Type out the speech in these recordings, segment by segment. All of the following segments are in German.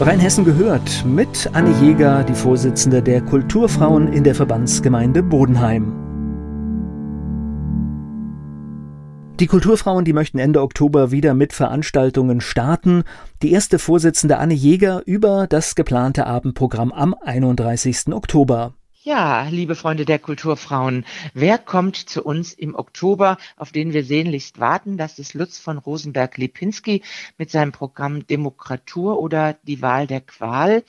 Rheinhessen gehört mit Anne Jäger, die Vorsitzende der Kulturfrauen in der Verbandsgemeinde Bodenheim. Die Kulturfrauen, die möchten Ende Oktober wieder mit Veranstaltungen starten. Die erste Vorsitzende Anne Jäger über das geplante Abendprogramm am 31. Oktober. Ja, liebe Freunde der Kulturfrauen, wer kommt zu uns im Oktober, auf den wir sehnlichst warten? Das ist Lutz von Rosenberg-Lipinski mit seinem Programm Demokratur oder die Wahl der Qual.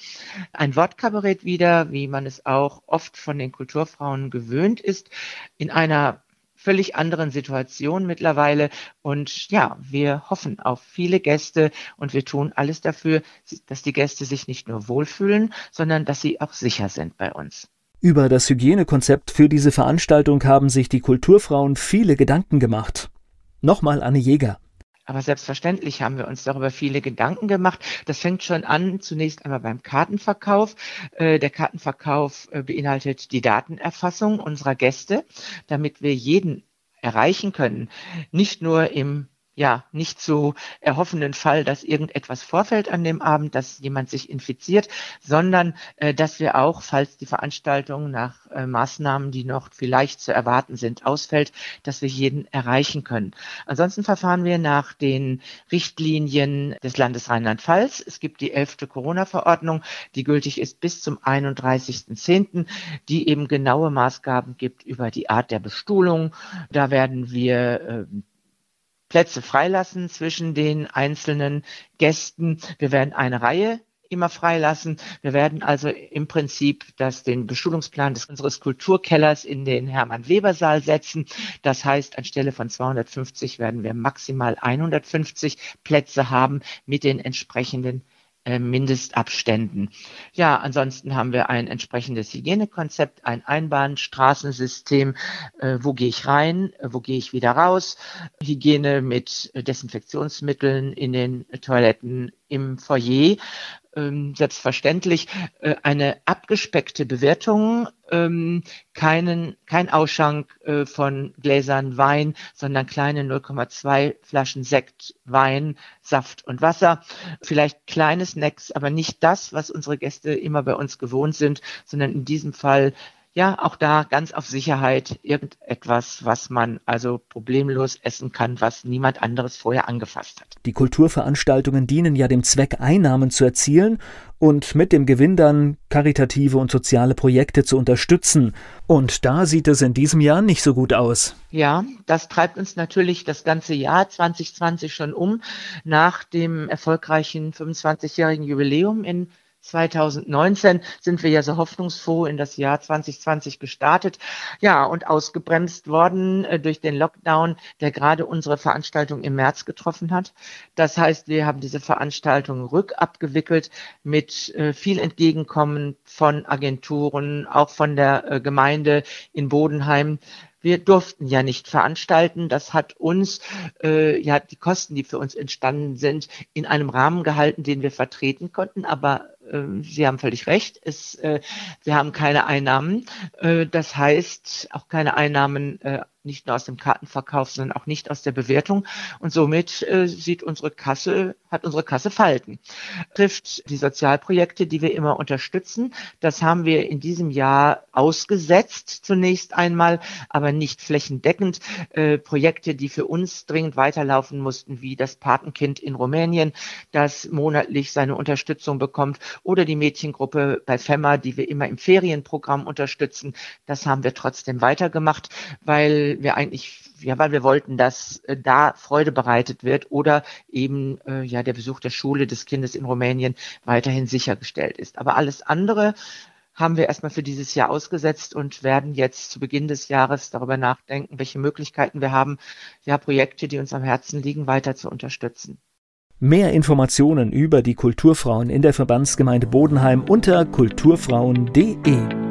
Ein Wortkabarett wieder, wie man es auch oft von den Kulturfrauen gewöhnt ist, in einer völlig anderen Situation mittlerweile. Und ja, wir hoffen auf viele Gäste und wir tun alles dafür, dass die Gäste sich nicht nur wohlfühlen, sondern dass sie auch sicher sind bei uns. Über das Hygienekonzept für diese Veranstaltung haben sich die Kulturfrauen viele Gedanken gemacht. Nochmal Anne Jäger. Aber selbstverständlich haben wir uns darüber viele Gedanken gemacht. Das fängt schon an, zunächst einmal beim Kartenverkauf. Äh, der Kartenverkauf äh, beinhaltet die Datenerfassung unserer Gäste, damit wir jeden erreichen können. Nicht nur im ja, nicht zu erhoffenden Fall, dass irgendetwas vorfällt an dem Abend, dass jemand sich infiziert, sondern äh, dass wir auch, falls die Veranstaltung nach äh, Maßnahmen, die noch vielleicht zu erwarten sind, ausfällt, dass wir jeden erreichen können. Ansonsten verfahren wir nach den Richtlinien des Landes Rheinland-Pfalz. Es gibt die elfte Corona-Verordnung, die gültig ist bis zum 31.10., die eben genaue Maßgaben gibt über die Art der Bestuhlung. Da werden wir äh, Plätze freilassen zwischen den einzelnen Gästen. Wir werden eine Reihe immer freilassen. Wir werden also im Prinzip das, den Beschulungsplan des, unseres Kulturkellers in den Hermann-Weber-Saal setzen. Das heißt, anstelle von 250 werden wir maximal 150 Plätze haben mit den entsprechenden Mindestabständen. Ja, ansonsten haben wir ein entsprechendes Hygienekonzept, ein Einbahnstraßensystem, äh, wo gehe ich rein, äh, wo gehe ich wieder raus, Hygiene mit Desinfektionsmitteln in den Toiletten im Foyer, ähm, selbstverständlich äh, eine abgespeckte Bewertung, ähm, keinen, kein Ausschank äh, von Gläsern Wein, sondern kleine 0,2 Flaschen Sekt, Wein, Saft und Wasser. Vielleicht kleine Snacks, aber nicht das, was unsere Gäste immer bei uns gewohnt sind, sondern in diesem Fall ja, auch da ganz auf Sicherheit irgendetwas, was man also problemlos essen kann, was niemand anderes vorher angefasst hat. Die Kulturveranstaltungen dienen ja dem Zweck, Einnahmen zu erzielen und mit dem Gewinn dann karitative und soziale Projekte zu unterstützen. Und da sieht es in diesem Jahr nicht so gut aus. Ja, das treibt uns natürlich das ganze Jahr 2020 schon um. Nach dem erfolgreichen 25-jährigen Jubiläum in 2019 sind wir ja so hoffnungsfroh in das Jahr 2020 gestartet. Ja, und ausgebremst worden äh, durch den Lockdown, der gerade unsere Veranstaltung im März getroffen hat. Das heißt, wir haben diese Veranstaltung rückabgewickelt mit äh, viel Entgegenkommen von Agenturen, auch von der äh, Gemeinde in Bodenheim wir durften ja nicht veranstalten. Das hat uns, äh, ja, die Kosten, die für uns entstanden sind, in einem Rahmen gehalten, den wir vertreten konnten. Aber Sie haben völlig recht, es, äh, wir haben keine Einnahmen. Äh, das heißt, auch keine Einnahmen äh, nicht nur aus dem Kartenverkauf, sondern auch nicht aus der Bewertung. Und somit äh, sieht unsere Kasse, hat unsere Kasse Falten. Trifft die Sozialprojekte, die wir immer unterstützen. Das haben wir in diesem Jahr ausgesetzt zunächst einmal, aber nicht flächendeckend. Äh, Projekte, die für uns dringend weiterlaufen mussten, wie das Patenkind in Rumänien, das monatlich seine Unterstützung bekommt, oder die Mädchengruppe bei FEMA, die wir immer im Ferienprogramm unterstützen. Das haben wir trotzdem weitergemacht, weil wir eigentlich, ja, weil wir wollten, dass äh, da Freude bereitet wird oder eben äh, ja der Besuch der Schule des Kindes in Rumänien weiterhin sichergestellt ist. Aber alles andere haben wir erstmal für dieses Jahr ausgesetzt und werden jetzt zu Beginn des Jahres darüber nachdenken, welche Möglichkeiten wir haben, ja, Projekte, die uns am Herzen liegen, weiter zu unterstützen. Mehr Informationen über die Kulturfrauen in der Verbandsgemeinde Bodenheim unter kulturfrauen.de.